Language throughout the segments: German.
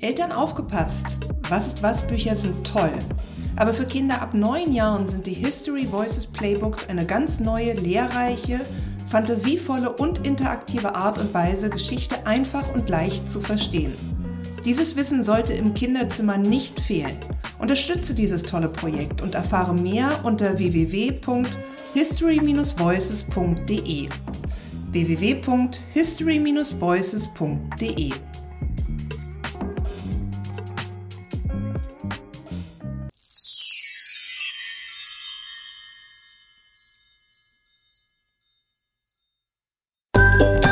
Eltern aufgepasst! Was ist was Bücher sind toll. Aber für Kinder ab neun Jahren sind die History Voices Playbooks eine ganz neue, lehrreiche, fantasievolle und interaktive Art und Weise, Geschichte einfach und leicht zu verstehen. Dieses Wissen sollte im Kinderzimmer nicht fehlen. Unterstütze dieses tolle Projekt und erfahre mehr unter www.history-voices.de www.history-voices.de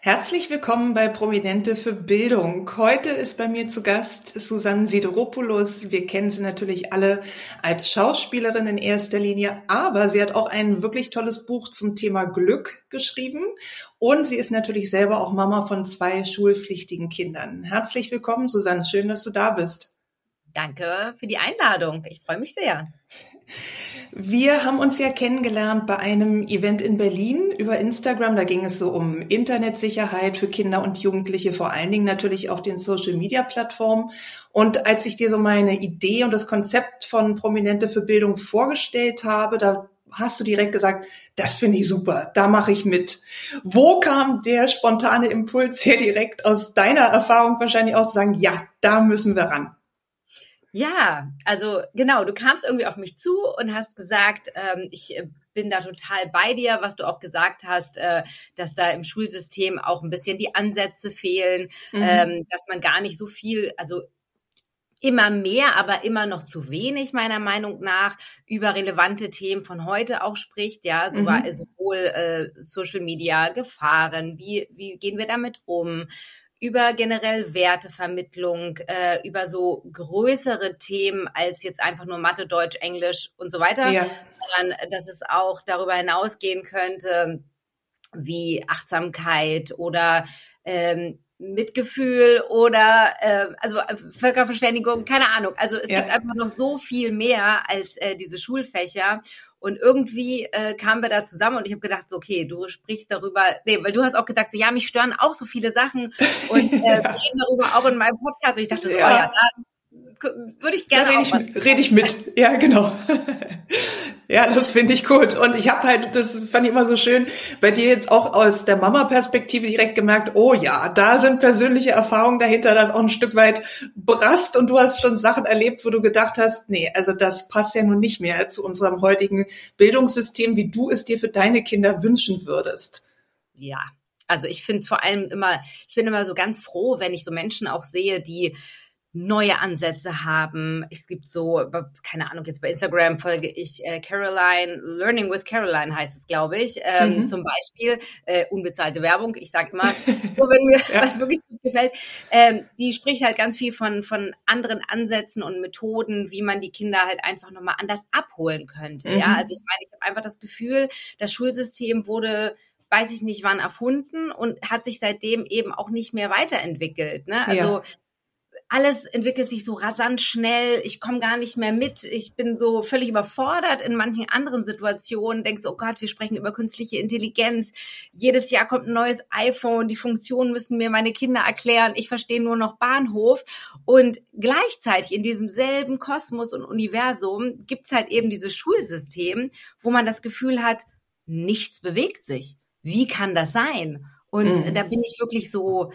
Herzlich willkommen bei Prominente für Bildung. Heute ist bei mir zu Gast Susanne Sideropoulos. Wir kennen sie natürlich alle als Schauspielerin in erster Linie, aber sie hat auch ein wirklich tolles Buch zum Thema Glück geschrieben und sie ist natürlich selber auch Mama von zwei schulpflichtigen Kindern. Herzlich willkommen, Susanne. Schön, dass du da bist. Danke für die Einladung. Ich freue mich sehr. Wir haben uns ja kennengelernt bei einem Event in Berlin über Instagram. Da ging es so um Internetsicherheit für Kinder und Jugendliche, vor allen Dingen natürlich auf den Social-Media-Plattformen. Und als ich dir so meine Idee und das Konzept von Prominente für Bildung vorgestellt habe, da hast du direkt gesagt, das finde ich super, da mache ich mit. Wo kam der spontane Impuls her direkt aus deiner Erfahrung wahrscheinlich auch zu sagen, ja, da müssen wir ran? Ja, also genau, du kamst irgendwie auf mich zu und hast gesagt, ähm, ich äh, bin da total bei dir, was du auch gesagt hast, äh, dass da im Schulsystem auch ein bisschen die Ansätze fehlen, mhm. ähm, dass man gar nicht so viel, also immer mehr, aber immer noch zu wenig meiner Meinung nach über relevante Themen von heute auch spricht, ja, so, mhm. sowohl äh, Social Media Gefahren, wie wie gehen wir damit um, über generell Wertevermittlung, äh, über so größere Themen als jetzt einfach nur Mathe, Deutsch, Englisch und so weiter, ja. sondern dass es auch darüber hinausgehen könnte, wie Achtsamkeit oder ähm, Mitgefühl oder äh, also Völkerverständigung, keine Ahnung. Also es ja. gibt einfach noch so viel mehr als äh, diese Schulfächer. Und irgendwie äh, kamen wir da zusammen und ich habe gedacht, so, okay, du sprichst darüber, nee, weil du hast auch gesagt, so ja, mich stören auch so viele Sachen und äh, ja. wir reden darüber auch in meinem Podcast. Und ich dachte so, ja. oh ja, da würde ich gerne. Da rede ich, red ich mit. Ja, genau. ja, das finde ich gut. Und ich habe halt, das fand ich immer so schön, bei dir jetzt auch aus der Mama-Perspektive direkt gemerkt, oh ja, da sind persönliche Erfahrungen dahinter, das auch ein Stück weit brast und du hast schon Sachen erlebt, wo du gedacht hast, nee, also das passt ja nun nicht mehr zu unserem heutigen Bildungssystem, wie du es dir für deine Kinder wünschen würdest. Ja, also ich finde vor allem immer, ich bin immer so ganz froh, wenn ich so Menschen auch sehe, die neue Ansätze haben. Es gibt so, keine Ahnung, jetzt bei Instagram folge ich äh, Caroline, Learning with Caroline heißt es, glaube ich, ähm, mhm. zum Beispiel, äh, unbezahlte Werbung, ich sage immer, so, wenn mir ja. was wirklich gut gefällt, ähm, die spricht halt ganz viel von, von anderen Ansätzen und Methoden, wie man die Kinder halt einfach nochmal anders abholen könnte. Mhm. Ja, also ich meine, ich habe einfach das Gefühl, das Schulsystem wurde weiß ich nicht wann erfunden und hat sich seitdem eben auch nicht mehr weiterentwickelt. Ne? Also ja alles entwickelt sich so rasant schnell, ich komme gar nicht mehr mit, ich bin so völlig überfordert in manchen anderen Situationen, denkst, oh Gott, wir sprechen über künstliche Intelligenz, jedes Jahr kommt ein neues iPhone, die Funktionen müssen mir meine Kinder erklären, ich verstehe nur noch Bahnhof. Und gleichzeitig in diesem selben Kosmos und Universum gibt's halt eben dieses Schulsystem, wo man das Gefühl hat, nichts bewegt sich. Wie kann das sein? Und mhm. da bin ich wirklich so,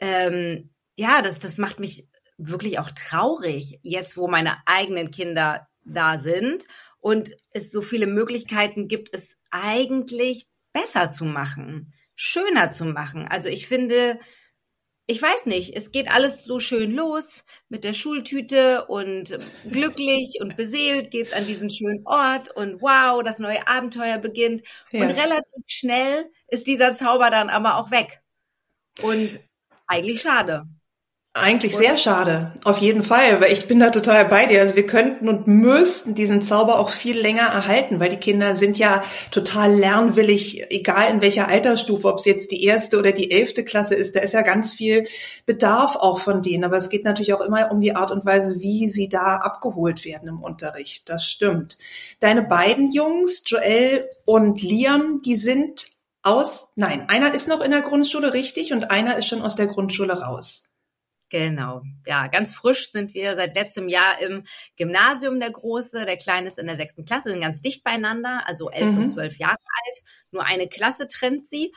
ähm, ja, das, das macht mich wirklich auch traurig, jetzt wo meine eigenen Kinder da sind und es so viele Möglichkeiten gibt, es eigentlich besser zu machen, schöner zu machen. Also ich finde, ich weiß nicht, es geht alles so schön los mit der Schultüte und glücklich und beseelt geht's an diesen schönen Ort und wow, das neue Abenteuer beginnt. Ja. Und relativ schnell ist dieser Zauber dann aber auch weg. Und eigentlich schade. Eigentlich sehr schade, auf jeden Fall, weil ich bin da total bei dir. Also wir könnten und müssten diesen Zauber auch viel länger erhalten, weil die Kinder sind ja total lernwillig, egal in welcher Altersstufe, ob es jetzt die erste oder die elfte Klasse ist, da ist ja ganz viel Bedarf auch von denen. Aber es geht natürlich auch immer um die Art und Weise, wie sie da abgeholt werden im Unterricht. Das stimmt. Deine beiden Jungs, Joel und Liam, die sind aus, nein, einer ist noch in der Grundschule richtig und einer ist schon aus der Grundschule raus. Genau, ja, ganz frisch sind wir seit letztem Jahr im Gymnasium der Große. Der Kleine ist in der sechsten Klasse, sind ganz dicht beieinander, also elf mhm. und zwölf Jahre alt. Nur eine Klasse trennt sie.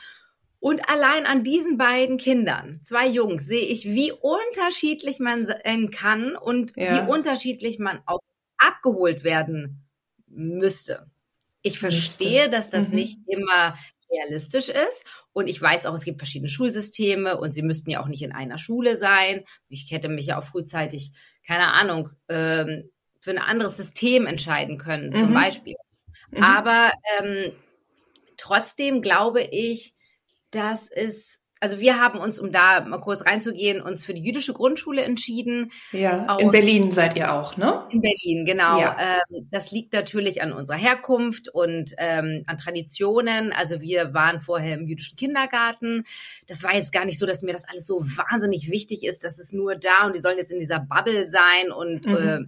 Und allein an diesen beiden Kindern, zwei Jungs, sehe ich, wie unterschiedlich man sein kann und ja. wie unterschiedlich man auch abgeholt werden müsste. Ich verstehe, dass das mhm. nicht immer realistisch ist. Und ich weiß auch, es gibt verschiedene Schulsysteme und sie müssten ja auch nicht in einer Schule sein. Ich hätte mich ja auch frühzeitig, keine Ahnung, ähm, für ein anderes System entscheiden können, mhm. zum Beispiel. Mhm. Aber ähm, trotzdem glaube ich, dass es also wir haben uns, um da mal kurz reinzugehen, uns für die jüdische Grundschule entschieden. Ja, in Berlin seid ihr auch, ne? In Berlin, genau. Ja. Ähm, das liegt natürlich an unserer Herkunft und ähm, an Traditionen. Also wir waren vorher im jüdischen Kindergarten. Das war jetzt gar nicht so, dass mir das alles so wahnsinnig wichtig ist, dass es nur da und die sollen jetzt in dieser Bubble sein und mhm. äh,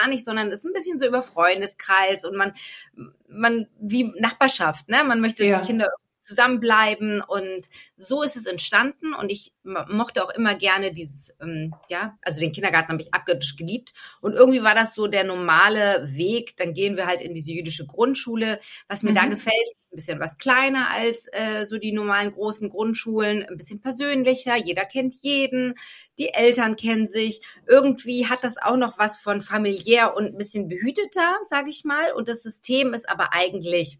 gar nicht, sondern es ist ein bisschen so über Freundeskreis und man, man wie Nachbarschaft, ne? Man möchte ja. die Kinder zusammenbleiben und so ist es entstanden und ich mochte auch immer gerne dieses, ähm, ja, also den Kindergarten habe ich abgöttisch geliebt und irgendwie war das so der normale Weg, dann gehen wir halt in diese jüdische Grundschule, was mir mhm. da gefällt, ein bisschen was kleiner als äh, so die normalen großen Grundschulen, ein bisschen persönlicher, jeder kennt jeden, die Eltern kennen sich, irgendwie hat das auch noch was von familiär und ein bisschen behüteter, sage ich mal. Und das System ist aber eigentlich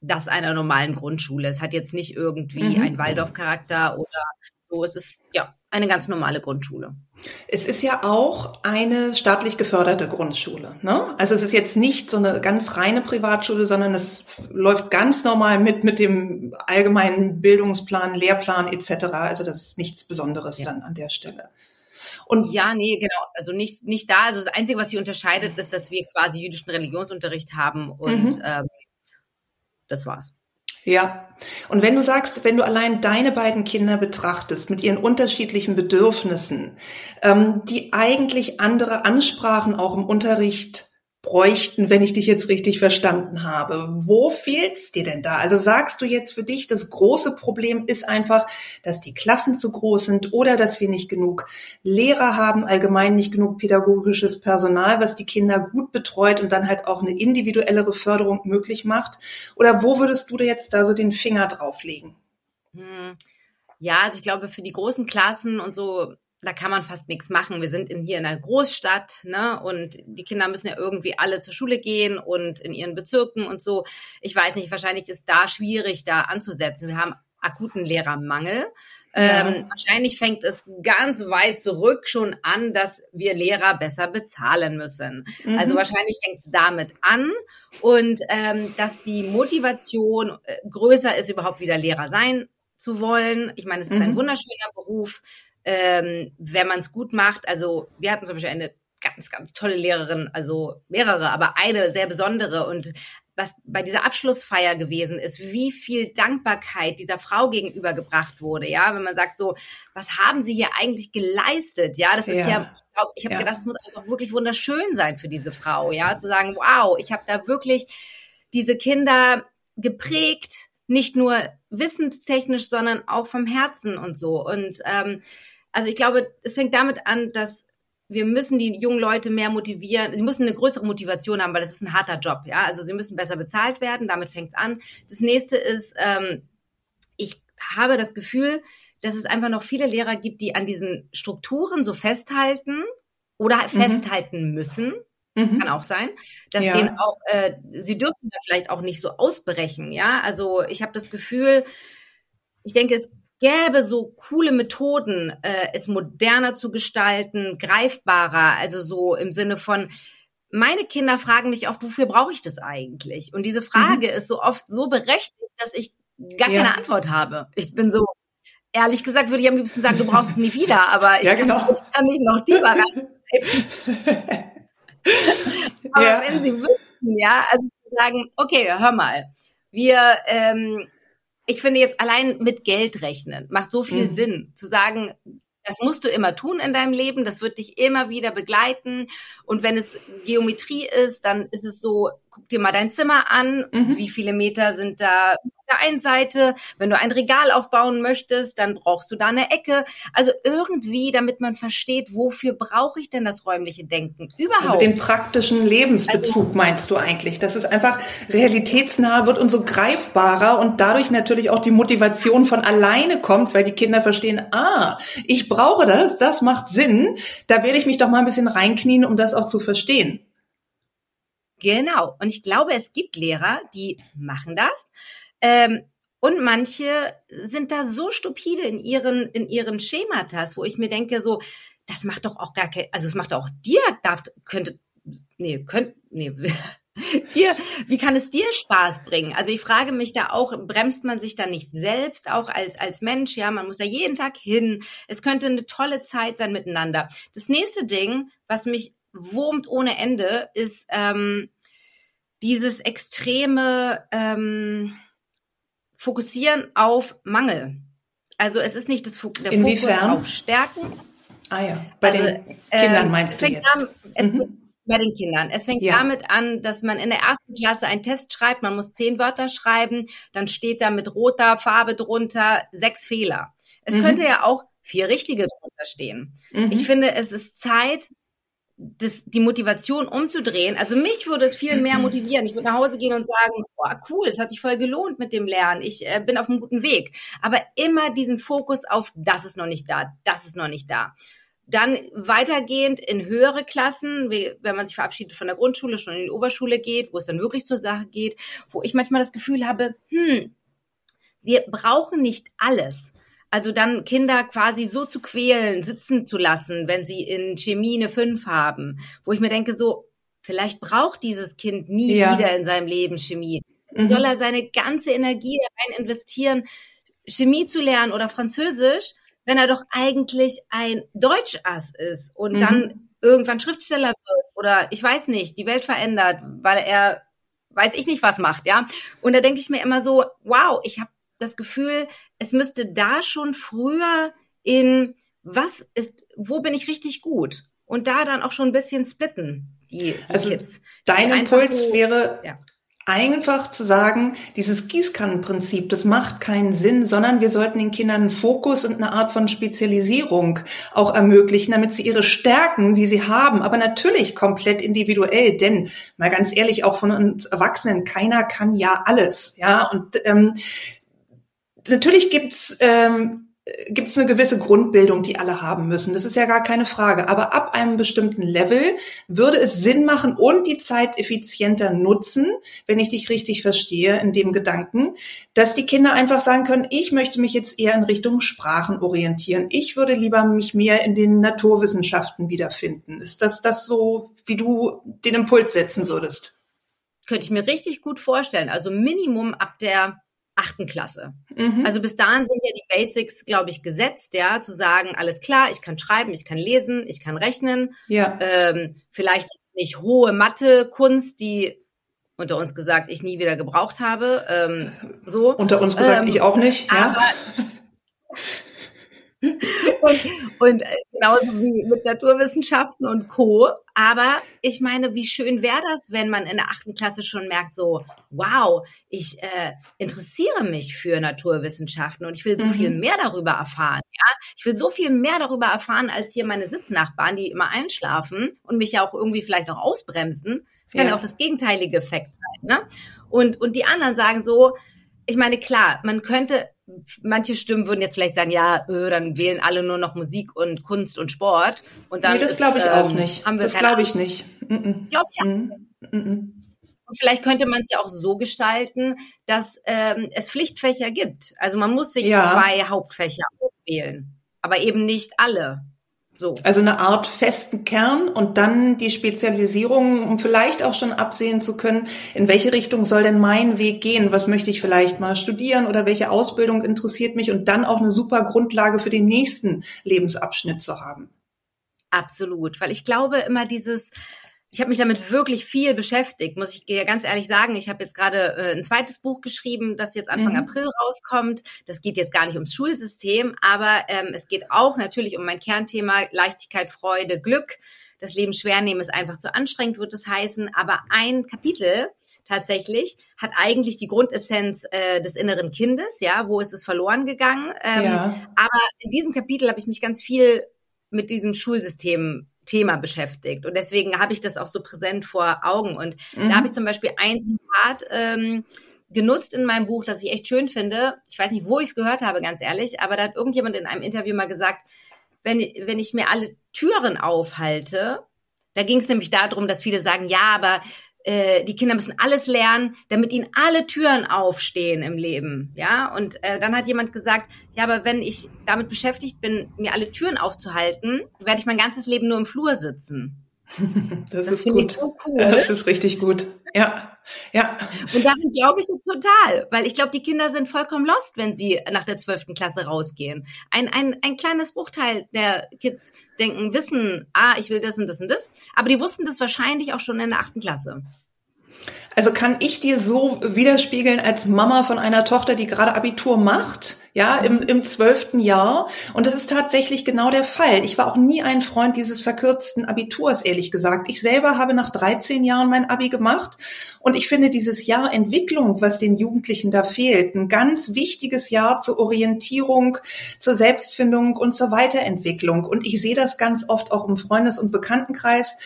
das einer normalen Grundschule. Es hat jetzt nicht irgendwie mhm. einen Waldorf-Charakter oder so. Es ist ja eine ganz normale Grundschule. Es ist ja auch eine staatlich geförderte Grundschule. Ne? Also es ist jetzt nicht so eine ganz reine Privatschule, sondern es läuft ganz normal mit mit dem allgemeinen Bildungsplan, Lehrplan etc. Also das ist nichts Besonderes ja. dann an der Stelle. Und ja, nee, genau. Also nicht, nicht da. Also das Einzige, was sie unterscheidet, ist, dass wir quasi jüdischen Religionsunterricht haben und mhm. ähm, das war's. Ja. Und wenn du sagst, wenn du allein deine beiden Kinder betrachtest mit ihren unterschiedlichen Bedürfnissen, ähm, die eigentlich andere Ansprachen auch im Unterricht bräuchten, wenn ich dich jetzt richtig verstanden habe. Wo fehlt's dir denn da? Also sagst du jetzt für dich, das große Problem ist einfach, dass die Klassen zu groß sind oder dass wir nicht genug Lehrer haben, allgemein nicht genug pädagogisches Personal, was die Kinder gut betreut und dann halt auch eine individuellere Förderung möglich macht? Oder wo würdest du da jetzt da so den Finger drauflegen? Hm. Ja, also ich glaube, für die großen Klassen und so da kann man fast nichts machen. Wir sind in, hier in einer Großstadt, ne? Und die Kinder müssen ja irgendwie alle zur Schule gehen und in ihren Bezirken und so. Ich weiß nicht, wahrscheinlich ist da schwierig, da anzusetzen. Wir haben akuten Lehrermangel. Ja. Ähm, wahrscheinlich fängt es ganz weit zurück schon an, dass wir Lehrer besser bezahlen müssen. Mhm. Also wahrscheinlich fängt es damit an und ähm, dass die Motivation äh, größer ist, überhaupt wieder Lehrer sein zu wollen. Ich meine, es ist mhm. ein wunderschöner Beruf ähm, wenn man es gut macht. Also wir hatten zum Beispiel eine ganz, ganz tolle Lehrerin, also mehrere, aber eine sehr besondere. Und was bei dieser Abschlussfeier gewesen ist, wie viel Dankbarkeit dieser Frau gegenübergebracht wurde, ja, wenn man sagt so, was haben sie hier eigentlich geleistet, ja, das ist ja, ja ich glaube, ich habe ja. gedacht, es muss einfach wirklich wunderschön sein für diese Frau, ja, zu sagen, wow, ich habe da wirklich diese Kinder geprägt, nicht nur wissenstechnisch, sondern auch vom Herzen und so. Und ähm, also ich glaube, es fängt damit an, dass wir müssen die jungen Leute mehr motivieren. Sie müssen eine größere Motivation haben, weil das ist ein harter Job. Ja, also sie müssen besser bezahlt werden. Damit fängt es an. Das nächste ist, ähm, ich habe das Gefühl, dass es einfach noch viele Lehrer gibt, die an diesen Strukturen so festhalten oder mhm. festhalten müssen. Mhm. Kann auch sein, dass ja. denen auch, äh, sie dürfen da vielleicht auch nicht so ausbrechen. Ja, also ich habe das Gefühl, ich denke, es gäbe so coole Methoden, äh, es moderner zu gestalten, greifbarer, also so im Sinne von, meine Kinder fragen mich oft, wofür brauche ich das eigentlich? Und diese Frage mhm. ist so oft so berechtigt, dass ich gar ja. keine Antwort habe. Ich bin so, ehrlich gesagt würde ich am liebsten sagen, du brauchst es nie wieder, aber ja, genau. ich kann nicht noch die rein. aber ja. wenn sie wüssten, ja, also sagen, okay, hör mal, wir, ähm, ich finde jetzt allein mit Geld rechnen macht so viel mhm. Sinn, zu sagen, das musst du immer tun in deinem Leben, das wird dich immer wieder begleiten. Und wenn es Geometrie ist, dann ist es so, guck dir mal dein Zimmer an, mhm. wie viele Meter sind da der einen Seite. Wenn du ein Regal aufbauen möchtest, dann brauchst du da eine Ecke. Also irgendwie, damit man versteht, wofür brauche ich denn das räumliche Denken überhaupt? Also den praktischen Lebensbezug also, meinst du eigentlich, dass es einfach realitätsnah wird und so greifbarer und dadurch natürlich auch die Motivation von alleine kommt, weil die Kinder verstehen, ah, ich brauche das, das macht Sinn. Da werde ich mich doch mal ein bisschen reinknien, um das auch zu verstehen. Genau. Und ich glaube, es gibt Lehrer, die machen das. Ähm, und manche sind da so stupide in ihren, in ihren Schematas, wo ich mir denke, so, das macht doch auch gar kein, also es macht auch dir, darf, könnte, nee, könnte, nee, dir, wie kann es dir Spaß bringen? Also ich frage mich da auch, bremst man sich da nicht selbst auch als, als Mensch? Ja, man muss da jeden Tag hin. Es könnte eine tolle Zeit sein miteinander. Das nächste Ding, was mich wurmt ohne Ende, ist ähm, dieses extreme, ähm, fokussieren auf Mangel. Also es ist nicht das, der Inwiefern? Fokus auf Stärken. Ah ja, bei also, den Kindern ähm, meinst du jetzt? An, es mhm. Bei den Kindern. Es fängt ja. damit an, dass man in der ersten Klasse einen Test schreibt, man muss zehn Wörter schreiben, dann steht da mit roter Farbe drunter sechs Fehler. Es mhm. könnte ja auch vier richtige drunter stehen. Mhm. Ich finde, es ist Zeit, das, die Motivation umzudrehen. Also mich würde es viel mehr motivieren. Ich würde nach Hause gehen und sagen, boah, cool, es hat sich voll gelohnt mit dem Lernen. Ich äh, bin auf einem guten Weg. Aber immer diesen Fokus auf, das ist noch nicht da, das ist noch nicht da. Dann weitergehend in höhere Klassen, wie, wenn man sich verabschiedet von der Grundschule, schon in die Oberschule geht, wo es dann wirklich zur Sache geht, wo ich manchmal das Gefühl habe, hm, wir brauchen nicht alles. Also dann Kinder quasi so zu quälen, sitzen zu lassen, wenn sie in Chemie eine 5 haben, wo ich mir denke, so, vielleicht braucht dieses Kind nie ja. wieder in seinem Leben Chemie. Mhm. Soll er seine ganze Energie rein investieren, Chemie zu lernen oder Französisch, wenn er doch eigentlich ein Deutschass ist und mhm. dann irgendwann Schriftsteller wird oder ich weiß nicht, die Welt verändert, weil er weiß ich nicht was macht, ja. Und da denke ich mir immer so, wow, ich habe das Gefühl, es müsste da schon früher in was ist, wo bin ich richtig gut? Und da dann auch schon ein bisschen splitten, die, die also Kids. Dein Impuls so, wäre, ja einfach zu sagen, dieses Gießkannenprinzip, das macht keinen Sinn, sondern wir sollten den Kindern einen Fokus und eine Art von Spezialisierung auch ermöglichen, damit sie ihre Stärken, die sie haben, aber natürlich komplett individuell, denn mal ganz ehrlich, auch von uns Erwachsenen, keiner kann ja alles, ja, und ähm, natürlich gibt's ähm, gibt es eine gewisse Grundbildung, die alle haben müssen. Das ist ja gar keine Frage. Aber ab einem bestimmten Level würde es Sinn machen und die Zeit effizienter nutzen, wenn ich dich richtig verstehe in dem Gedanken, dass die Kinder einfach sagen können, ich möchte mich jetzt eher in Richtung Sprachen orientieren. Ich würde lieber mich mehr in den Naturwissenschaften wiederfinden. Ist das das so, wie du den Impuls setzen würdest? Könnte ich mir richtig gut vorstellen. Also Minimum ab der achten Klasse. Mhm. Also bis dahin sind ja die Basics, glaube ich, gesetzt, ja, zu sagen, alles klar, ich kann schreiben, ich kann lesen, ich kann rechnen. Ja. Ähm, vielleicht nicht hohe Mathe, Kunst, die unter uns gesagt ich nie wieder gebraucht habe. Ähm, so. Unter uns gesagt ähm, ich auch nicht. Ja. Aber, und, und äh, genauso wie mit Naturwissenschaften und Co. Aber ich meine, wie schön wäre das, wenn man in der achten Klasse schon merkt, so, wow, ich äh, interessiere mich für Naturwissenschaften und ich will so mhm. viel mehr darüber erfahren. Ja, ich will so viel mehr darüber erfahren als hier meine Sitznachbarn, die immer einschlafen und mich ja auch irgendwie vielleicht auch ausbremsen. Das kann ja, ja auch das gegenteilige Effekt sein. Ne? Und und die anderen sagen so, ich meine, klar, man könnte manche Stimmen würden jetzt vielleicht sagen, ja, öh, dann wählen alle nur noch Musik und Kunst und Sport. Und dann nee, das glaube ich ähm, auch nicht. das glaube ich nicht. Ich glaube ja. Mm -mm. Und vielleicht könnte man es ja auch so gestalten, dass ähm, es Pflichtfächer gibt. Also man muss sich ja. zwei Hauptfächer wählen, aber eben nicht alle. So. Also eine Art festen Kern und dann die Spezialisierung, um vielleicht auch schon absehen zu können, in welche Richtung soll denn mein Weg gehen? Was möchte ich vielleicht mal studieren oder welche Ausbildung interessiert mich und dann auch eine super Grundlage für den nächsten Lebensabschnitt zu haben. Absolut, weil ich glaube immer dieses, ich habe mich damit wirklich viel beschäftigt, muss ich dir ganz ehrlich sagen. Ich habe jetzt gerade äh, ein zweites Buch geschrieben, das jetzt Anfang mhm. April rauskommt. Das geht jetzt gar nicht ums Schulsystem, aber ähm, es geht auch natürlich um mein Kernthema Leichtigkeit, Freude, Glück. Das Leben schwer nehmen ist einfach zu anstrengend, wird es heißen. Aber ein Kapitel tatsächlich hat eigentlich die Grundessenz äh, des inneren Kindes, ja, wo ist es verloren gegangen. Ähm, ja. Aber in diesem Kapitel habe ich mich ganz viel mit diesem Schulsystem Thema beschäftigt. Und deswegen habe ich das auch so präsent vor Augen. Und mhm. da habe ich zum Beispiel ein Zitat ähm, genutzt in meinem Buch, das ich echt schön finde. Ich weiß nicht, wo ich es gehört habe, ganz ehrlich, aber da hat irgendjemand in einem Interview mal gesagt, wenn, wenn ich mir alle Türen aufhalte, da ging es nämlich darum, dass viele sagen, ja, aber äh, die Kinder müssen alles lernen, damit ihnen alle Türen aufstehen im Leben. Ja, und äh, dann hat jemand gesagt, ja, aber wenn ich damit beschäftigt bin, mir alle Türen aufzuhalten, werde ich mein ganzes Leben nur im Flur sitzen. Das, das ist gut. So cool. Das ist richtig gut. Ja. Ja. Und darin glaube ich total, weil ich glaube, die Kinder sind vollkommen lost, wenn sie nach der zwölften Klasse rausgehen. Ein, ein, ein kleines Bruchteil der Kids denken, wissen, ah, ich will das und das und das, aber die wussten das wahrscheinlich auch schon in der achten Klasse. Also kann ich dir so widerspiegeln als Mama von einer Tochter, die gerade Abitur macht, ja, im, im zwölften Jahr. Und das ist tatsächlich genau der Fall. Ich war auch nie ein Freund dieses verkürzten Abiturs, ehrlich gesagt. Ich selber habe nach 13 Jahren mein Abi gemacht. Und ich finde dieses Jahr Entwicklung, was den Jugendlichen da fehlt, ein ganz wichtiges Jahr zur Orientierung, zur Selbstfindung und zur Weiterentwicklung. Und ich sehe das ganz oft auch im Freundes- und Bekanntenkreis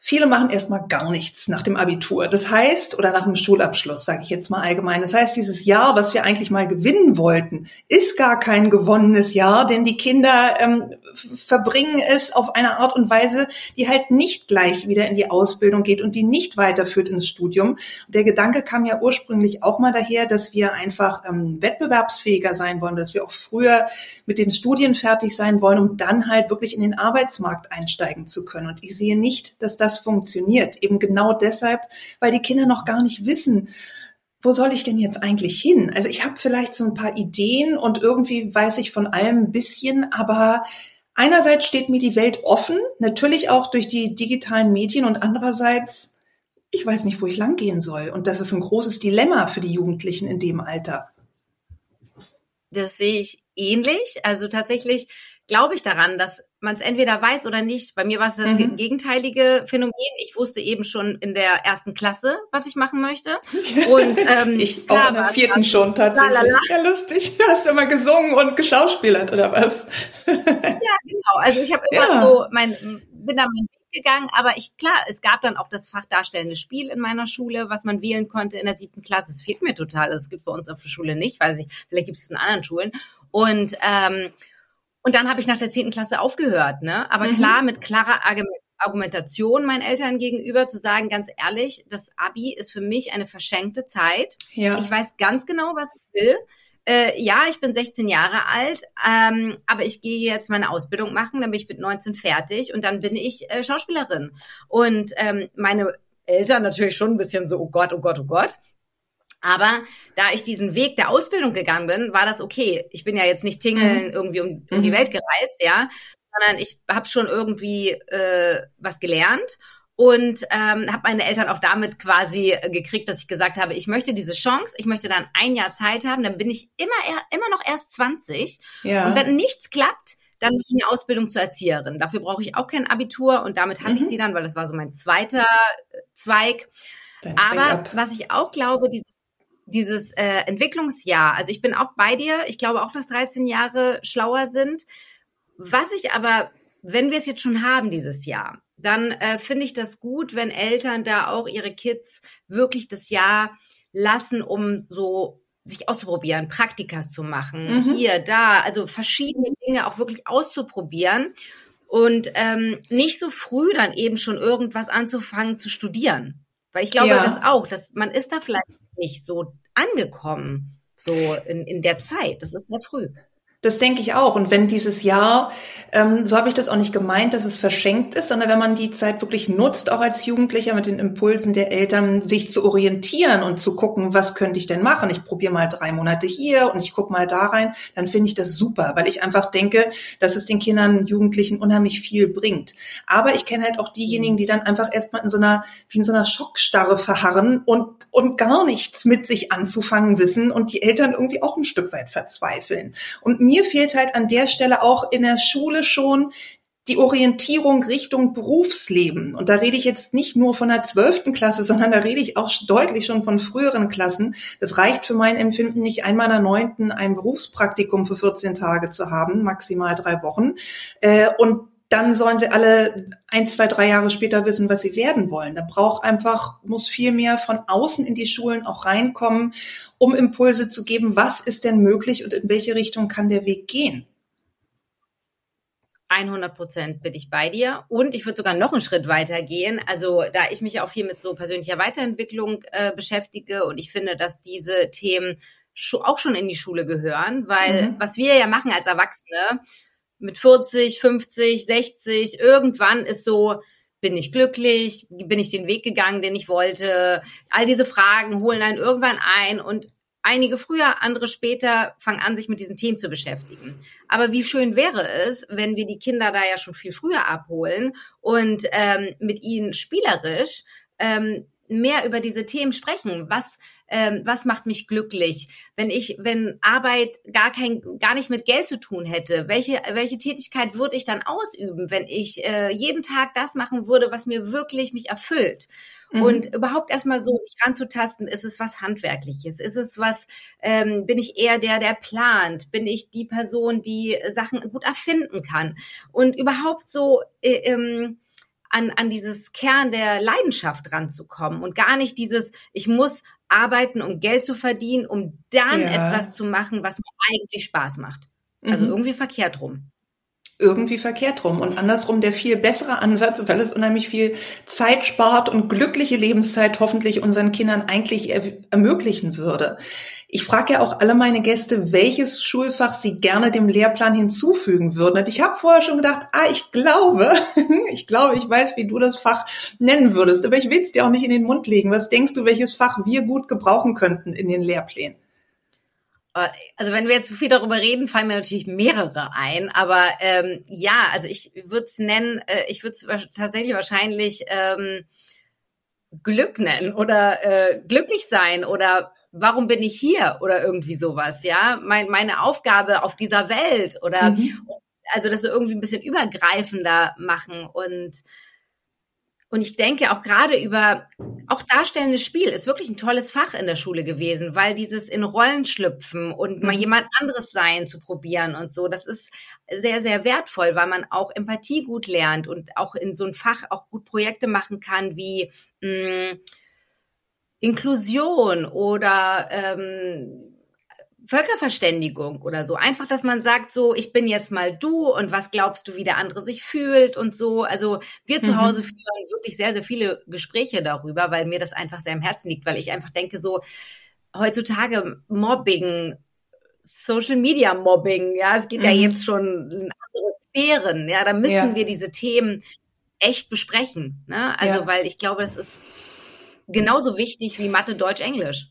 Viele machen erstmal gar nichts nach dem Abitur. Das heißt, oder nach dem Schulabschluss, sage ich jetzt mal allgemein. Das heißt, dieses Jahr, was wir eigentlich mal gewinnen wollten, ist gar kein gewonnenes Jahr, denn die Kinder ähm, verbringen es auf eine Art und Weise, die halt nicht gleich wieder in die Ausbildung geht und die nicht weiterführt ins Studium. Der Gedanke kam ja ursprünglich auch mal daher, dass wir einfach ähm, wettbewerbsfähiger sein wollen, dass wir auch früher mit den Studien fertig sein wollen, um dann halt wirklich in den Arbeitsmarkt einsteigen zu können. Und ich sehe nicht, dass das das funktioniert. Eben genau deshalb, weil die Kinder noch gar nicht wissen, wo soll ich denn jetzt eigentlich hin? Also ich habe vielleicht so ein paar Ideen und irgendwie weiß ich von allem ein bisschen, aber einerseits steht mir die Welt offen, natürlich auch durch die digitalen Medien und andererseits ich weiß nicht, wo ich langgehen soll. Und das ist ein großes Dilemma für die Jugendlichen in dem Alter. Das sehe ich ähnlich. Also tatsächlich glaube ich daran, dass man es entweder weiß oder nicht. Bei mir war es das mhm. gegenteilige Phänomen. Ich wusste eben schon in der ersten Klasse, was ich machen möchte. Und ähm, ich klar, auch in der vierten schon tatsächlich. Lalala. Ja, lustig. Hast du immer gesungen und geschauspielert oder was? ja, genau. Also ich habe immer ja. so mein bin da meinen Weg gegangen, aber ich klar, es gab dann auch das Fach darstellende Spiel in meiner Schule, was man wählen konnte in der siebten Klasse. Es fehlt mir total. Also es gibt bei uns auf der Schule nicht, weiß nicht. Vielleicht gibt es in anderen Schulen. Und ähm, und dann habe ich nach der zehnten Klasse aufgehört, ne? Aber mhm. klar, mit klarer Argumentation meinen Eltern gegenüber zu sagen, ganz ehrlich, das Abi ist für mich eine verschenkte Zeit. Ja. Ich weiß ganz genau, was ich will. Äh, ja, ich bin 16 Jahre alt, ähm, aber ich gehe jetzt meine Ausbildung machen, dann bin ich mit 19 fertig und dann bin ich äh, Schauspielerin. Und ähm, meine Eltern natürlich schon ein bisschen so, oh Gott, oh Gott, oh Gott. Aber da ich diesen Weg der Ausbildung gegangen bin, war das okay. Ich bin ja jetzt nicht tingeln mhm. irgendwie um, um die mhm. Welt gereist, ja, sondern ich habe schon irgendwie äh, was gelernt und ähm, habe meine Eltern auch damit quasi äh, gekriegt, dass ich gesagt habe, ich möchte diese Chance, ich möchte dann ein Jahr Zeit haben, dann bin ich immer immer noch erst 20 ja. und wenn nichts klappt, dann eine Ausbildung zur Erzieherin. Dafür brauche ich auch kein Abitur und damit hatte mhm. ich sie dann, weil das war so mein zweiter äh, Zweig. Dein Aber was ich auch glaube, dieses dieses äh, Entwicklungsjahr, also ich bin auch bei dir, ich glaube auch, dass 13 Jahre schlauer sind. Was ich aber, wenn wir es jetzt schon haben dieses Jahr, dann äh, finde ich das gut, wenn Eltern da auch ihre Kids wirklich das Jahr lassen, um so sich auszuprobieren, Praktikas zu machen, mhm. hier, da, also verschiedene Dinge auch wirklich auszuprobieren und ähm, nicht so früh dann eben schon irgendwas anzufangen zu studieren. Weil ich glaube ja. das auch, dass man ist da vielleicht nicht so angekommen, so in, in der Zeit. Das ist sehr früh. Das denke ich auch. Und wenn dieses Jahr, ähm, so habe ich das auch nicht gemeint, dass es verschenkt ist, sondern wenn man die Zeit wirklich nutzt, auch als Jugendlicher mit den Impulsen der Eltern, sich zu orientieren und zu gucken, was könnte ich denn machen? Ich probiere mal drei Monate hier und ich gucke mal da rein, dann finde ich das super, weil ich einfach denke, dass es den Kindern, Jugendlichen unheimlich viel bringt. Aber ich kenne halt auch diejenigen, die dann einfach erstmal in so einer, wie in so einer Schockstarre verharren und, und gar nichts mit sich anzufangen wissen und die Eltern irgendwie auch ein Stück weit verzweifeln. Und mir fehlt halt an der Stelle auch in der Schule schon die Orientierung Richtung Berufsleben. Und da rede ich jetzt nicht nur von der zwölften Klasse, sondern da rede ich auch deutlich schon von früheren Klassen. Es reicht für mein Empfinden nicht einmal in der neunten ein Berufspraktikum für 14 Tage zu haben, maximal drei Wochen. Äh, und dann sollen sie alle ein, zwei, drei Jahre später wissen, was sie werden wollen. Da braucht einfach, muss viel mehr von außen in die Schulen auch reinkommen, um Impulse zu geben, was ist denn möglich und in welche Richtung kann der Weg gehen. 100 Prozent bin ich bei dir. Und ich würde sogar noch einen Schritt weiter gehen. Also da ich mich auch viel mit so persönlicher Weiterentwicklung äh, beschäftige und ich finde, dass diese Themen auch schon in die Schule gehören, weil mhm. was wir ja machen als Erwachsene, mit 40, 50, 60, irgendwann ist so, bin ich glücklich, bin ich den Weg gegangen, den ich wollte. All diese Fragen holen einen irgendwann ein und einige früher, andere später fangen an, sich mit diesen Themen zu beschäftigen. Aber wie schön wäre es, wenn wir die Kinder da ja schon viel früher abholen und ähm, mit ihnen spielerisch ähm, mehr über diese Themen sprechen. Was ähm, was macht mich glücklich? Wenn ich, wenn Arbeit gar kein, gar nicht mit Geld zu tun hätte, welche, welche Tätigkeit würde ich dann ausüben, wenn ich äh, jeden Tag das machen würde, was mir wirklich mich erfüllt? Mhm. Und überhaupt erstmal so sich ranzutasten, ist es was Handwerkliches? Ist es was, ähm, bin ich eher der, der plant? Bin ich die Person, die Sachen gut erfinden kann? Und überhaupt so, äh, ähm, an, an dieses Kern der Leidenschaft ranzukommen und gar nicht dieses, ich muss arbeiten, um Geld zu verdienen, um dann ja. etwas zu machen, was mir eigentlich Spaß macht. Also mhm. irgendwie verkehrt rum irgendwie verkehrt rum. Und andersrum der viel bessere Ansatz, weil es unheimlich viel Zeit spart und glückliche Lebenszeit hoffentlich unseren Kindern eigentlich ermöglichen würde. Ich frage ja auch alle meine Gäste, welches Schulfach sie gerne dem Lehrplan hinzufügen würden. Und ich habe vorher schon gedacht, ah, ich glaube, ich glaube, ich weiß, wie du das Fach nennen würdest. Aber ich will es dir auch nicht in den Mund legen. Was denkst du, welches Fach wir gut gebrauchen könnten in den Lehrplänen? Also wenn wir jetzt zu viel darüber reden, fallen mir natürlich mehrere ein. Aber ähm, ja, also ich würde es nennen, äh, ich würde es tatsächlich wahrscheinlich ähm, Glück nennen oder äh, glücklich sein oder warum bin ich hier oder irgendwie sowas, ja? Mein, meine Aufgabe auf dieser Welt oder mhm. also das so irgendwie ein bisschen übergreifender machen und und ich denke auch gerade über, auch darstellendes Spiel ist wirklich ein tolles Fach in der Schule gewesen, weil dieses in Rollen schlüpfen und mal mhm. jemand anderes sein zu probieren und so, das ist sehr, sehr wertvoll, weil man auch Empathie gut lernt und auch in so ein Fach auch gut Projekte machen kann wie mh, mm, Inklusion oder ähm, Völkerverständigung oder so. Einfach, dass man sagt, so, ich bin jetzt mal du und was glaubst du, wie der andere sich fühlt und so. Also wir zu mhm. Hause führen wirklich sehr, sehr viele Gespräche darüber, weil mir das einfach sehr am Herzen liegt, weil ich einfach denke, so heutzutage Mobbing, Social Media Mobbing, ja, es geht mhm. ja jetzt schon in andere Sphären, ja, da müssen ja. wir diese Themen echt besprechen, ne? Also, ja. weil ich glaube, das ist genauso wichtig wie Mathe, Deutsch, Englisch.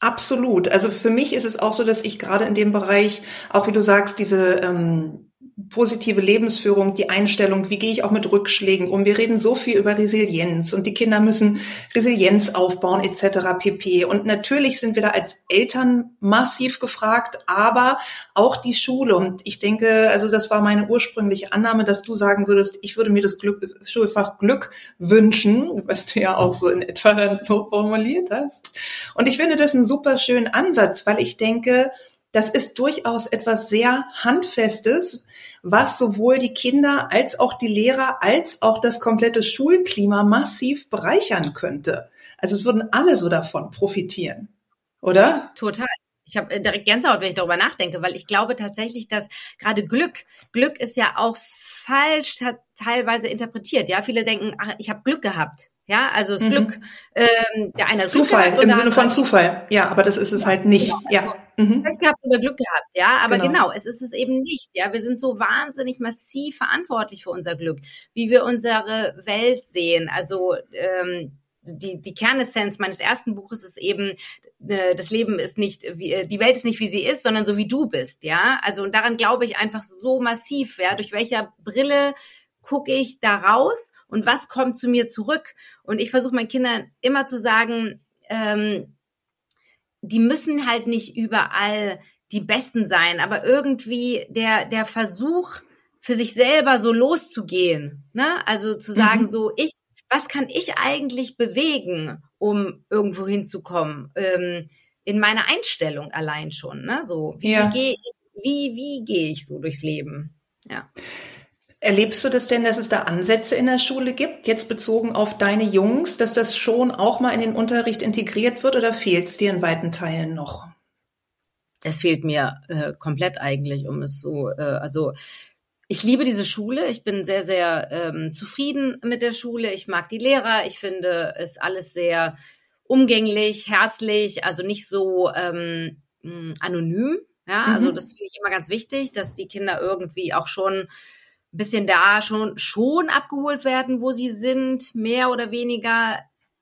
Absolut. Also für mich ist es auch so, dass ich gerade in dem Bereich, auch wie du sagst, diese ähm, positive Lebensführung, die Einstellung, wie gehe ich auch mit Rückschlägen um. Wir reden so viel über Resilienz und die Kinder müssen Resilienz aufbauen etc. pp. Und natürlich sind wir da als Eltern massiv gefragt, aber auch die Schule. Und ich denke, also das war meine ursprüngliche Annahme, dass du sagen würdest, ich würde mir das Glück, Schulfach Glück wünschen, was du ja auch so in etwa dann so formuliert hast. Und ich finde das einen super schönen Ansatz, weil ich denke, das ist durchaus etwas sehr Handfestes, was sowohl die Kinder als auch die Lehrer als auch das komplette Schulklima massiv bereichern könnte. Also es würden alle so davon profitieren, oder? Total. Ich habe äh, direkt Gänsehaut, wenn ich darüber nachdenke, weil ich glaube tatsächlich, dass gerade Glück, Glück ist ja auch falsch teilweise interpretiert. Ja, viele denken, ach, ich habe Glück gehabt. Ja, also das mhm. Glück, ähm, der eine Zufall, im Sinne von Zufall. Ja, aber das ist es halt nicht. Genau. Ja. Mhm. Pech gehabt oder Glück gehabt, ja. Aber genau. genau, es ist es eben nicht. Ja, wir sind so wahnsinnig massiv verantwortlich für unser Glück, wie wir unsere Welt sehen. Also ähm, die, die Kernessenz meines ersten Buches ist eben, äh, das Leben ist nicht, wie, äh, die Welt ist nicht wie sie ist, sondern so wie du bist, ja. Also und daran glaube ich einfach so massiv, ja. Durch welcher Brille gucke ich da raus und was kommt zu mir zurück? Und ich versuche meinen Kindern immer zu sagen, ähm, die müssen halt nicht überall die Besten sein, aber irgendwie der, der Versuch, für sich selber so loszugehen, ne? Also zu sagen, mhm. so, ich, was kann ich eigentlich bewegen, um irgendwo hinzukommen? Ähm, in meiner Einstellung allein schon, ne? So, wie, ja. wie gehe ich, wie, wie gehe ich so durchs Leben? Ja. Erlebst du das denn, dass es da Ansätze in der Schule gibt, jetzt bezogen auf deine Jungs, dass das schon auch mal in den Unterricht integriert wird oder fehlt es dir in weiten Teilen noch? Es fehlt mir äh, komplett eigentlich, um es so, äh, also ich liebe diese Schule. Ich bin sehr, sehr ähm, zufrieden mit der Schule. Ich mag die Lehrer. Ich finde es alles sehr umgänglich, herzlich, also nicht so ähm, anonym. Ja, also mhm. das finde ich immer ganz wichtig, dass die Kinder irgendwie auch schon bisschen da schon, schon abgeholt werden, wo sie sind, mehr oder weniger.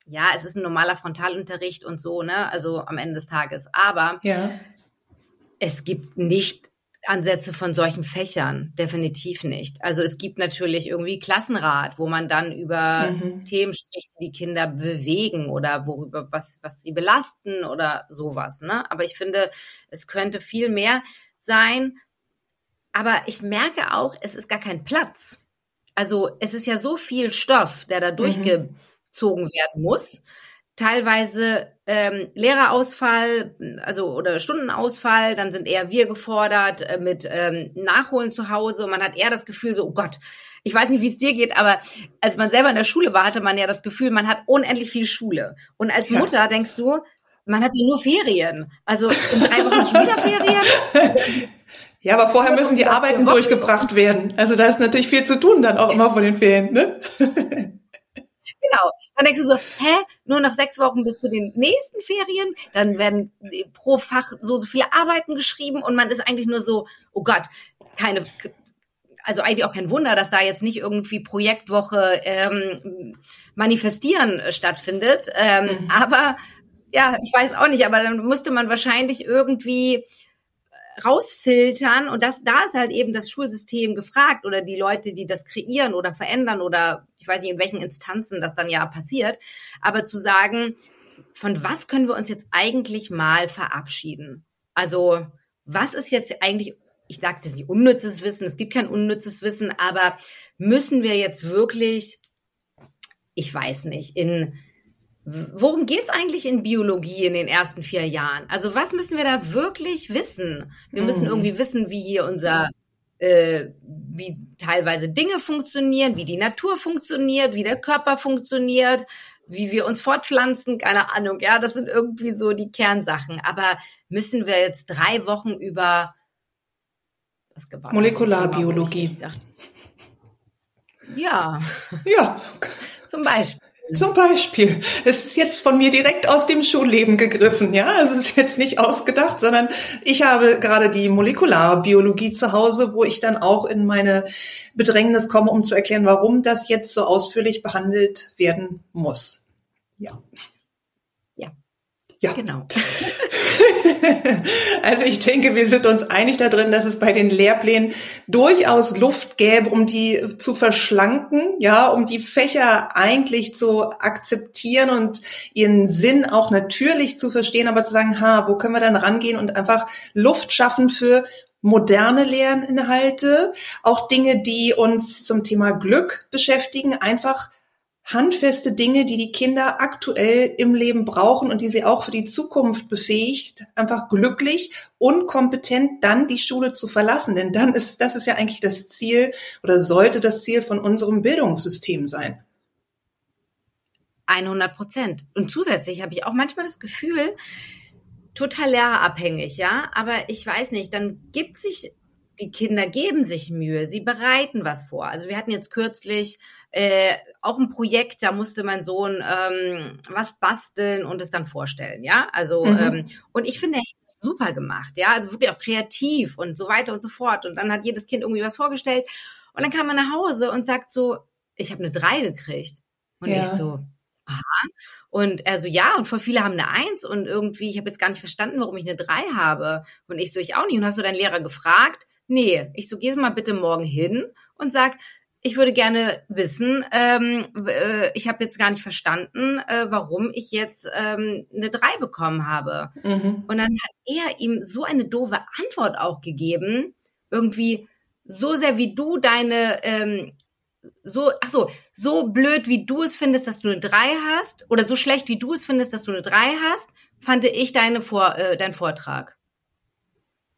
Ja, es ist ein normaler Frontalunterricht und so, ne? Also am Ende des Tages. Aber ja. es gibt nicht Ansätze von solchen Fächern, definitiv nicht. Also es gibt natürlich irgendwie Klassenrat, wo man dann über mhm. Themen spricht, die Kinder bewegen oder worüber was was sie belasten oder sowas. Ne? Aber ich finde, es könnte viel mehr sein, aber ich merke auch, es ist gar kein Platz. Also es ist ja so viel Stoff, der da mhm. durchgezogen mhm. werden muss. Teilweise ähm, Lehrerausfall, also oder Stundenausfall, dann sind eher wir gefordert äh, mit ähm, Nachholen zu Hause. Und man hat eher das Gefühl, so, oh Gott, ich weiß nicht, wie es dir geht, aber als man selber in der Schule war, hatte man ja das Gefühl, man hat unendlich viel Schule. Und als Mutter denkst du, man hat ja nur Ferien. Also in drei Wochen schon wieder Ferien. Ja, aber vorher müssen die Arbeiten durchgebracht werden. Also da ist natürlich viel zu tun dann auch immer von den Ferien, ne? Genau. Dann denkst du so, hä, nur noch sechs Wochen bis zu den nächsten Ferien. Dann werden pro Fach so, so viele Arbeiten geschrieben und man ist eigentlich nur so, oh Gott, keine, also eigentlich auch kein Wunder, dass da jetzt nicht irgendwie Projektwoche ähm, manifestieren stattfindet. Ähm, mhm. Aber ja, ich weiß auch nicht, aber dann musste man wahrscheinlich irgendwie rausfiltern. Und das, da ist halt eben das Schulsystem gefragt oder die Leute, die das kreieren oder verändern oder ich weiß nicht, in welchen Instanzen das dann ja passiert, aber zu sagen, von was können wir uns jetzt eigentlich mal verabschieden? Also, was ist jetzt eigentlich, ich sagte jetzt nicht unnützes Wissen, es gibt kein unnützes Wissen, aber müssen wir jetzt wirklich, ich weiß nicht, in Worum geht's eigentlich in Biologie in den ersten vier Jahren? Also was müssen wir da wirklich wissen? Wir müssen mhm. irgendwie wissen, wie hier unser, äh, wie teilweise Dinge funktionieren, wie die Natur funktioniert, wie der Körper funktioniert, wie wir uns fortpflanzen, keine Ahnung. Ja, das sind irgendwie so die Kernsachen. Aber müssen wir jetzt drei Wochen über was Molekularbiologie. Ja. Ja. Zum Beispiel. Zum Beispiel. Es ist jetzt von mir direkt aus dem Schulleben gegriffen, ja. Es ist jetzt nicht ausgedacht, sondern ich habe gerade die Molekularbiologie zu Hause, wo ich dann auch in meine Bedrängnis komme, um zu erklären, warum das jetzt so ausführlich behandelt werden muss. Ja. Ja. Genau. Also ich denke, wir sind uns einig darin, dass es bei den Lehrplänen durchaus Luft gäbe, um die zu verschlanken, ja, um die Fächer eigentlich zu akzeptieren und ihren Sinn auch natürlich zu verstehen, aber zu sagen, ha, wo können wir dann rangehen und einfach Luft schaffen für moderne Lerninhalte, auch Dinge, die uns zum Thema Glück beschäftigen, einfach handfeste Dinge, die die Kinder aktuell im Leben brauchen und die sie auch für die Zukunft befähigt, einfach glücklich und kompetent dann die Schule zu verlassen. Denn dann ist, das ist ja eigentlich das Ziel oder sollte das Ziel von unserem Bildungssystem sein. 100 Prozent. Und zusätzlich habe ich auch manchmal das Gefühl, total lehrerabhängig, ja, aber ich weiß nicht, dann gibt sich die Kinder geben sich Mühe, sie bereiten was vor. Also wir hatten jetzt kürzlich äh, auch ein Projekt, da musste mein Sohn ähm, was basteln und es dann vorstellen, ja. Also mhm. ähm, und ich finde, er hat super gemacht, ja, also wirklich auch kreativ und so weiter und so fort. Und dann hat jedes Kind irgendwie was vorgestellt und dann kam er nach Hause und sagt so, ich habe eine drei gekriegt und ja. ich so, aha. Und er so, ja, und voll viele haben eine Eins und irgendwie, ich habe jetzt gar nicht verstanden, warum ich eine drei habe. Und ich so, ich auch nicht. Und hast du deinen Lehrer gefragt? Nee. Ich so, geh mal bitte morgen hin und sag, ich würde gerne wissen, ähm, äh, ich habe jetzt gar nicht verstanden, äh, warum ich jetzt ähm, eine drei bekommen habe. Mhm. Und dann hat er ihm so eine doofe Antwort auch gegeben, irgendwie so sehr wie du deine ähm, so, ach so, so blöd wie du es findest, dass du eine drei hast, oder so schlecht wie du es findest, dass du eine drei hast, fand ich deine Vor, äh, dein Vortrag.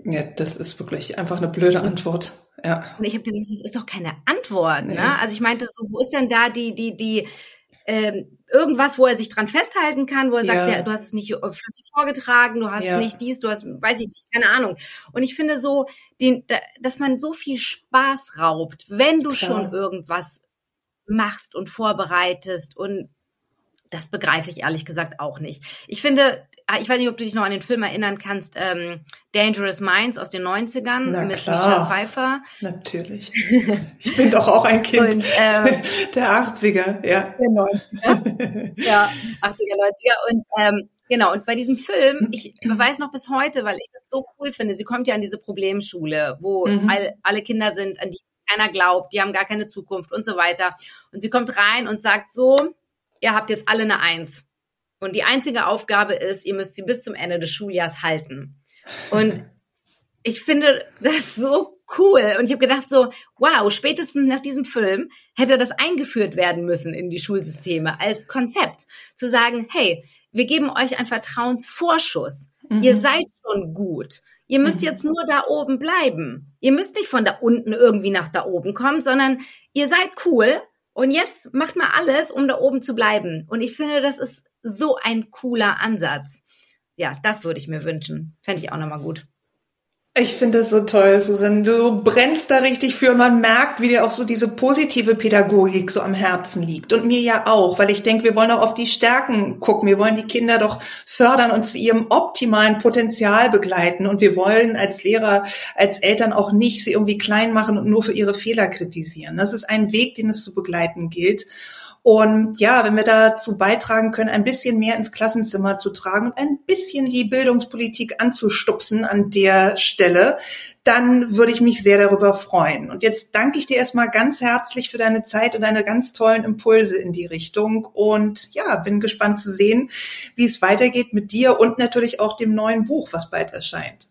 Ja, das ist wirklich einfach eine blöde Antwort. Ja. Und ich habe gedacht, das ist doch keine Antwort. Nee. Ne? Also ich meinte so, wo ist denn da die, die, die, ähm, irgendwas, wo er sich dran festhalten kann, wo er ja. sagt, ja, du hast es nicht flüssig vorgetragen, du hast ja. nicht dies, du hast, weiß ich nicht, keine Ahnung. Und ich finde so, den, dass man so viel Spaß raubt, wenn du Klar. schon irgendwas machst und vorbereitest und das begreife ich ehrlich gesagt auch nicht. Ich finde, ich weiß nicht, ob du dich noch an den Film erinnern kannst, ähm, Dangerous Minds aus den 90ern Na mit klar. Michelle Pfeiffer. Natürlich. Ich bin doch auch ein Kind und, ähm, der 80er, ja. Der 90er. ja, 80er, 90er. Und ähm, genau, und bei diesem Film, ich weiß noch bis heute, weil ich das so cool finde, sie kommt ja an diese Problemschule, wo mhm. all, alle Kinder sind, an die keiner glaubt, die haben gar keine Zukunft und so weiter. Und sie kommt rein und sagt so, ihr habt jetzt alle eine Eins. Und die einzige Aufgabe ist, ihr müsst sie bis zum Ende des Schuljahrs halten. Und ich finde das so cool. Und ich habe gedacht so, wow, spätestens nach diesem Film hätte das eingeführt werden müssen in die Schulsysteme als Konzept. Zu sagen, hey, wir geben euch einen Vertrauensvorschuss. Mhm. Ihr seid schon gut. Ihr müsst mhm. jetzt nur da oben bleiben. Ihr müsst nicht von da unten irgendwie nach da oben kommen, sondern ihr seid cool und jetzt macht mal alles, um da oben zu bleiben. Und ich finde, das ist so ein cooler Ansatz. Ja, das würde ich mir wünschen. Fände ich auch nochmal gut. Ich finde das so toll, Susan. Du brennst da richtig für und man merkt, wie dir auch so diese positive Pädagogik so am Herzen liegt. Und mir ja auch, weil ich denke, wir wollen auch auf die Stärken gucken. Wir wollen die Kinder doch fördern und zu ihrem optimalen Potenzial begleiten. Und wir wollen als Lehrer, als Eltern auch nicht sie irgendwie klein machen und nur für ihre Fehler kritisieren. Das ist ein Weg, den es zu begleiten gilt. Und ja, wenn wir dazu beitragen können, ein bisschen mehr ins Klassenzimmer zu tragen und ein bisschen die Bildungspolitik anzustupsen an der Stelle, dann würde ich mich sehr darüber freuen. Und jetzt danke ich dir erstmal ganz herzlich für deine Zeit und deine ganz tollen Impulse in die Richtung. Und ja, bin gespannt zu sehen, wie es weitergeht mit dir und natürlich auch dem neuen Buch, was bald erscheint.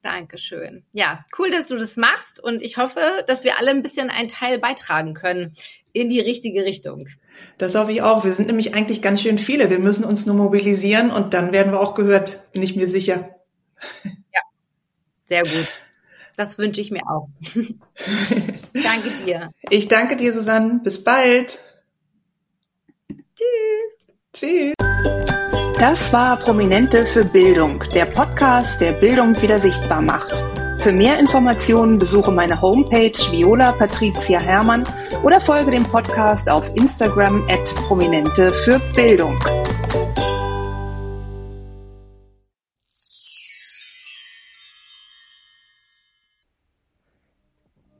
Dankeschön. Ja, cool, dass du das machst und ich hoffe, dass wir alle ein bisschen einen Teil beitragen können in die richtige Richtung. Das hoffe ich auch. Wir sind nämlich eigentlich ganz schön viele. Wir müssen uns nur mobilisieren und dann werden wir auch gehört, bin ich mir sicher. Ja, sehr gut. Das wünsche ich mir auch. danke dir. Ich danke dir, Susanne. Bis bald. Tschüss. Tschüss. Das war Prominente für Bildung, der Podcast, der Bildung wieder sichtbar macht. Für mehr Informationen besuche meine Homepage Viola Patricia Hermann oder folge dem Podcast auf Instagram at Prominente für Bildung.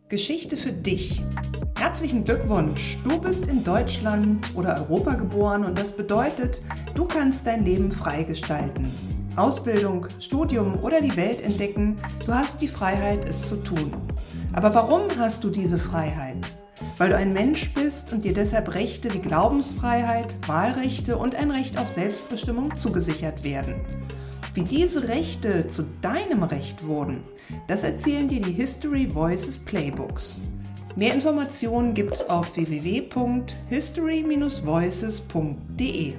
Geschichte für dich. Herzlichen Glückwunsch! Du bist in Deutschland oder Europa geboren und das bedeutet, du kannst dein Leben frei gestalten. Ausbildung, Studium oder die Welt entdecken, du hast die Freiheit, es zu tun. Aber warum hast du diese Freiheit? Weil du ein Mensch bist und dir deshalb Rechte wie Glaubensfreiheit, Wahlrechte und ein Recht auf Selbstbestimmung zugesichert werden. Wie diese Rechte zu deinem Recht wurden, das erzählen dir die History Voices Playbooks. Mehr Informationen gibt's auf www.history-voices.de.